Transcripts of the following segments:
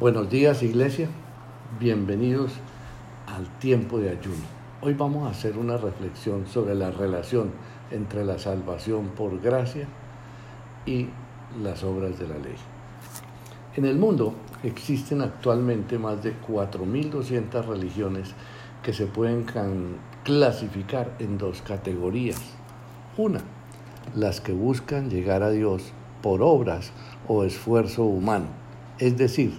Buenos días Iglesia, bienvenidos al tiempo de ayuno. Hoy vamos a hacer una reflexión sobre la relación entre la salvación por gracia y las obras de la ley. En el mundo existen actualmente más de 4.200 religiones que se pueden clasificar en dos categorías. Una, las que buscan llegar a Dios por obras o esfuerzo humano, es decir,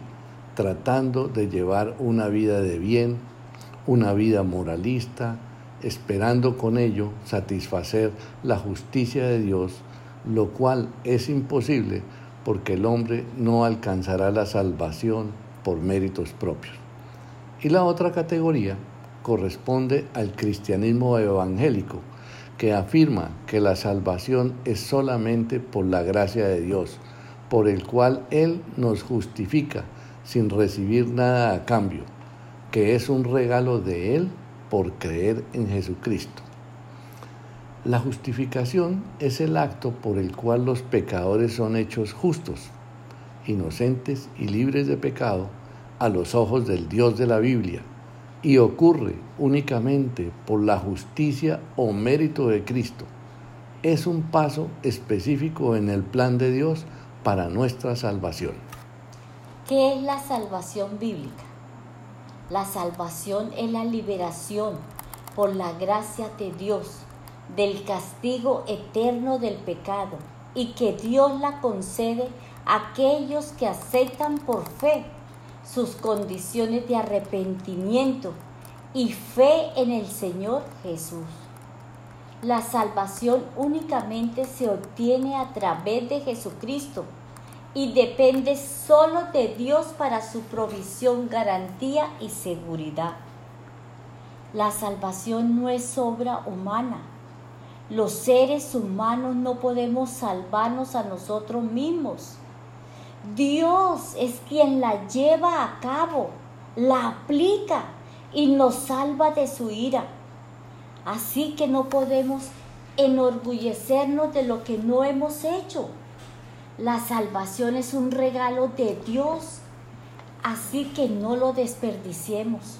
tratando de llevar una vida de bien, una vida moralista, esperando con ello satisfacer la justicia de Dios, lo cual es imposible porque el hombre no alcanzará la salvación por méritos propios. Y la otra categoría corresponde al cristianismo evangélico, que afirma que la salvación es solamente por la gracia de Dios, por el cual Él nos justifica sin recibir nada a cambio, que es un regalo de Él por creer en Jesucristo. La justificación es el acto por el cual los pecadores son hechos justos, inocentes y libres de pecado a los ojos del Dios de la Biblia, y ocurre únicamente por la justicia o mérito de Cristo. Es un paso específico en el plan de Dios para nuestra salvación. ¿Qué es la salvación bíblica? La salvación es la liberación por la gracia de Dios del castigo eterno del pecado y que Dios la concede a aquellos que aceptan por fe sus condiciones de arrepentimiento y fe en el Señor Jesús. La salvación únicamente se obtiene a través de Jesucristo y depende solo de Dios para su provisión, garantía y seguridad. La salvación no es obra humana. Los seres humanos no podemos salvarnos a nosotros mismos. Dios es quien la lleva a cabo, la aplica y nos salva de su ira. Así que no podemos enorgullecernos de lo que no hemos hecho la salvación es un regalo de Dios, así que no lo desperdiciemos.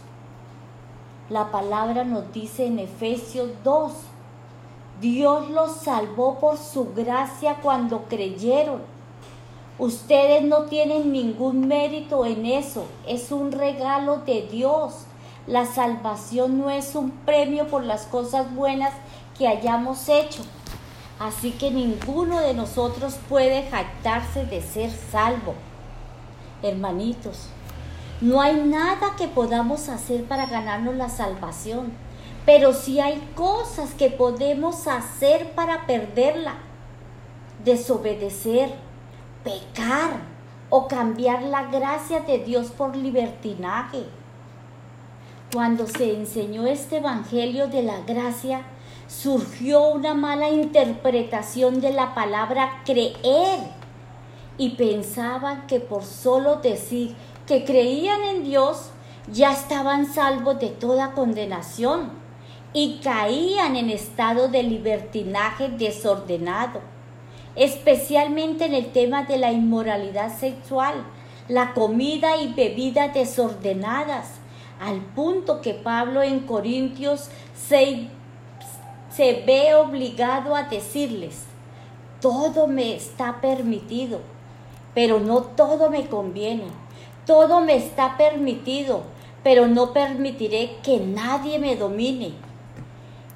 La palabra nos dice en Efesios 2, Dios los salvó por su gracia cuando creyeron. Ustedes no tienen ningún mérito en eso, es un regalo de Dios. La salvación no es un premio por las cosas buenas que hayamos hecho Así que ninguno de nosotros puede jactarse de ser salvo. Hermanitos, no hay nada que podamos hacer para ganarnos la salvación, pero sí hay cosas que podemos hacer para perderla. Desobedecer, pecar o cambiar la gracia de Dios por libertinaje. Cuando se enseñó este Evangelio de la gracia, surgió una mala interpretación de la palabra creer. Y pensaban que por solo decir que creían en Dios ya estaban salvos de toda condenación y caían en estado de libertinaje desordenado, especialmente en el tema de la inmoralidad sexual, la comida y bebida desordenadas, al punto que Pablo en Corintios 6, se ve obligado a decirles, todo me está permitido, pero no todo me conviene. Todo me está permitido, pero no permitiré que nadie me domine.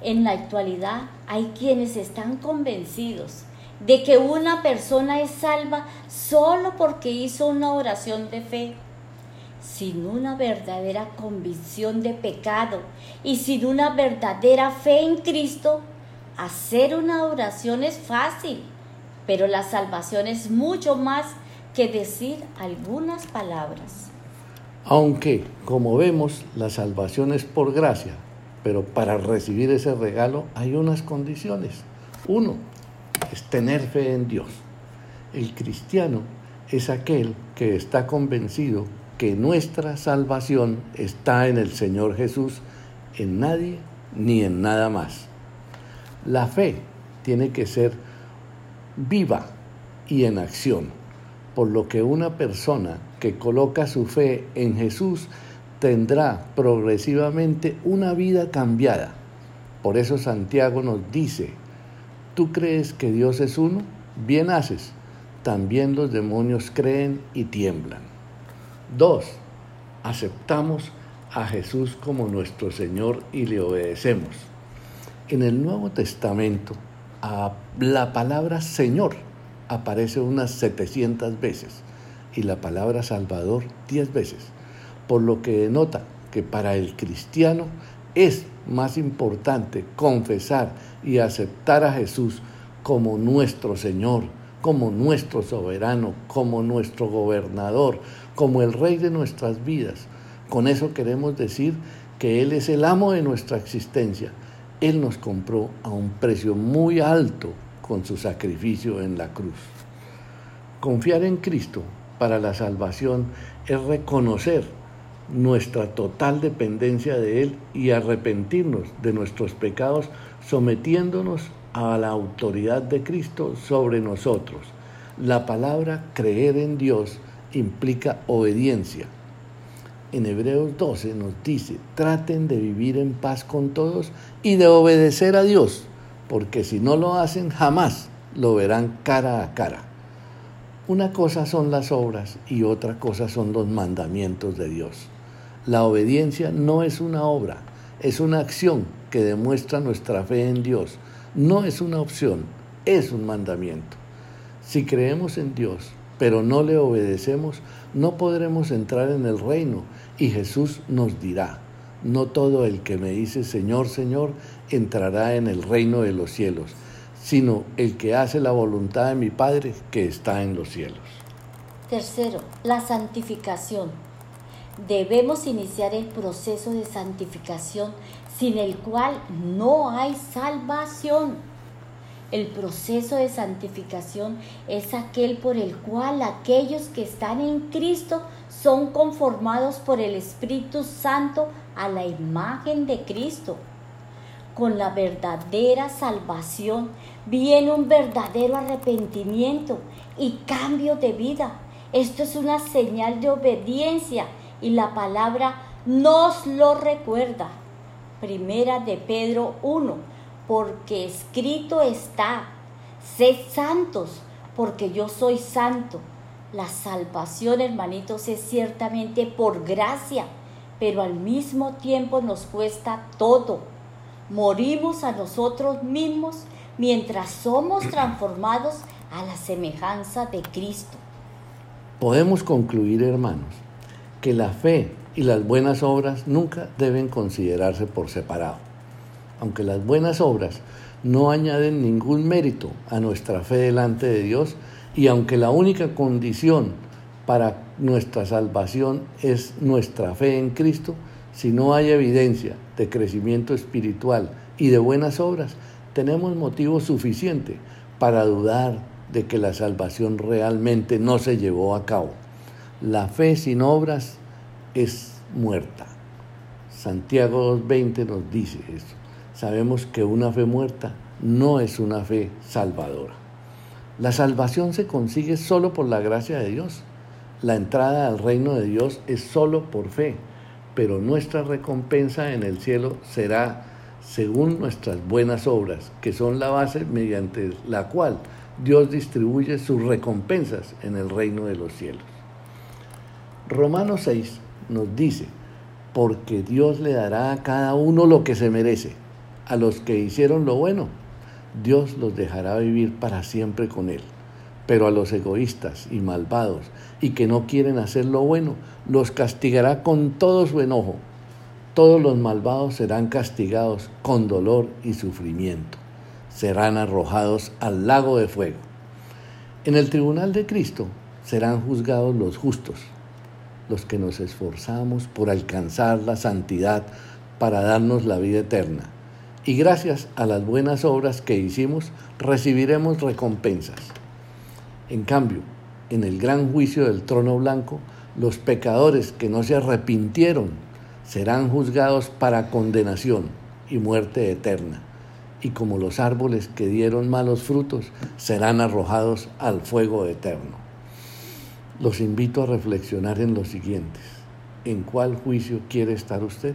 En la actualidad hay quienes están convencidos de que una persona es salva solo porque hizo una oración de fe sin una verdadera convicción de pecado y sin una verdadera fe en Cristo, hacer una oración es fácil, pero la salvación es mucho más que decir algunas palabras. Aunque, como vemos, la salvación es por gracia, pero para recibir ese regalo hay unas condiciones. Uno es tener fe en Dios. El cristiano es aquel que está convencido que nuestra salvación está en el Señor Jesús, en nadie ni en nada más. La fe tiene que ser viva y en acción, por lo que una persona que coloca su fe en Jesús tendrá progresivamente una vida cambiada. Por eso Santiago nos dice, ¿tú crees que Dios es uno? Bien haces. También los demonios creen y tiemblan. Dos, aceptamos a Jesús como nuestro Señor y le obedecemos. En el Nuevo Testamento, la palabra Señor aparece unas 700 veces y la palabra Salvador 10 veces, por lo que denota que para el cristiano es más importante confesar y aceptar a Jesús como nuestro Señor, como nuestro soberano, como nuestro gobernador, como el rey de nuestras vidas. Con eso queremos decir que Él es el amo de nuestra existencia. Él nos compró a un precio muy alto con su sacrificio en la cruz. Confiar en Cristo para la salvación es reconocer nuestra total dependencia de Él y arrepentirnos de nuestros pecados sometiéndonos a la autoridad de Cristo sobre nosotros. La palabra creer en Dios implica obediencia. En Hebreos 12 nos dice, traten de vivir en paz con todos y de obedecer a Dios, porque si no lo hacen jamás lo verán cara a cara. Una cosa son las obras y otra cosa son los mandamientos de Dios. La obediencia no es una obra, es una acción que demuestra nuestra fe en Dios. No es una opción, es un mandamiento. Si creemos en Dios, pero no le obedecemos, no podremos entrar en el reino y Jesús nos dirá, no todo el que me dice Señor, Señor, entrará en el reino de los cielos, sino el que hace la voluntad de mi Padre que está en los cielos. Tercero, la santificación. Debemos iniciar el proceso de santificación sin el cual no hay salvación. El proceso de santificación es aquel por el cual aquellos que están en Cristo son conformados por el Espíritu Santo a la imagen de Cristo. Con la verdadera salvación viene un verdadero arrepentimiento y cambio de vida. Esto es una señal de obediencia y la palabra nos lo recuerda. Primera de Pedro 1, porque escrito está, sed santos, porque yo soy santo. La salvación, hermanitos, es ciertamente por gracia, pero al mismo tiempo nos cuesta todo. Morimos a nosotros mismos mientras somos transformados a la semejanza de Cristo. Podemos concluir, hermanos, que la fe y las buenas obras nunca deben considerarse por separado. Aunque las buenas obras no añaden ningún mérito a nuestra fe delante de Dios y aunque la única condición para nuestra salvación es nuestra fe en Cristo, si no hay evidencia de crecimiento espiritual y de buenas obras, tenemos motivo suficiente para dudar de que la salvación realmente no se llevó a cabo. La fe sin obras es muerta. Santiago 2.20 nos dice eso. Sabemos que una fe muerta no es una fe salvadora. La salvación se consigue solo por la gracia de Dios. La entrada al reino de Dios es solo por fe, pero nuestra recompensa en el cielo será según nuestras buenas obras, que son la base mediante la cual Dios distribuye sus recompensas en el reino de los cielos. Romanos 6 nos dice, porque Dios le dará a cada uno lo que se merece. A los que hicieron lo bueno, Dios los dejará vivir para siempre con Él. Pero a los egoístas y malvados y que no quieren hacer lo bueno, los castigará con todo su enojo. Todos los malvados serán castigados con dolor y sufrimiento. Serán arrojados al lago de fuego. En el tribunal de Cristo serán juzgados los justos los que nos esforzamos por alcanzar la santidad para darnos la vida eterna. Y gracias a las buenas obras que hicimos, recibiremos recompensas. En cambio, en el gran juicio del trono blanco, los pecadores que no se arrepintieron serán juzgados para condenación y muerte eterna. Y como los árboles que dieron malos frutos, serán arrojados al fuego eterno. los invito a reflexionar en los siguientes. ¿En cuál juicio quiere estar usted?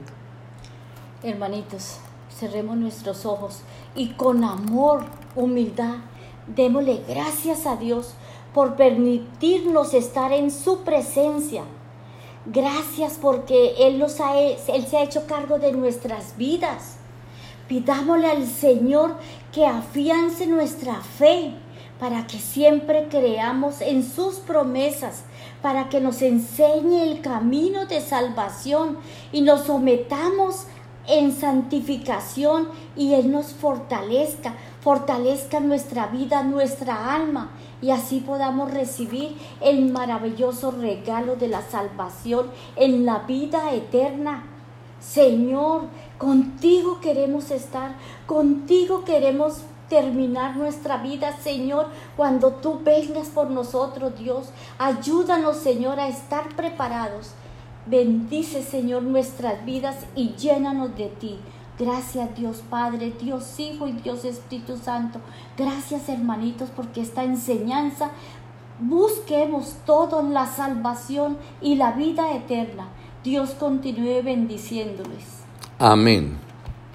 Hermanitos, cerremos nuestros ojos y con amor, humildad, démosle gracias a Dios por permitirnos estar en su presencia. Gracias porque Él, nos ha, Él se ha hecho cargo de nuestras vidas. Pidámosle al Señor que afiance nuestra fe para que siempre creamos en sus promesas, para que nos enseñe el camino de salvación y nos sometamos en santificación y Él nos fortalezca, fortalezca nuestra vida, nuestra alma y así podamos recibir el maravilloso regalo de la salvación en la vida eterna. Señor, contigo queremos estar, contigo queremos terminar nuestra vida, Señor, cuando tú vengas por nosotros, Dios. Ayúdanos, Señor, a estar preparados. Bendice, Señor, nuestras vidas y llénanos de ti. Gracias Dios Padre, Dios Hijo y Dios Espíritu Santo. Gracias hermanitos porque esta enseñanza busquemos todo la salvación y la vida eterna. Dios continúe bendiciéndoles. Amén.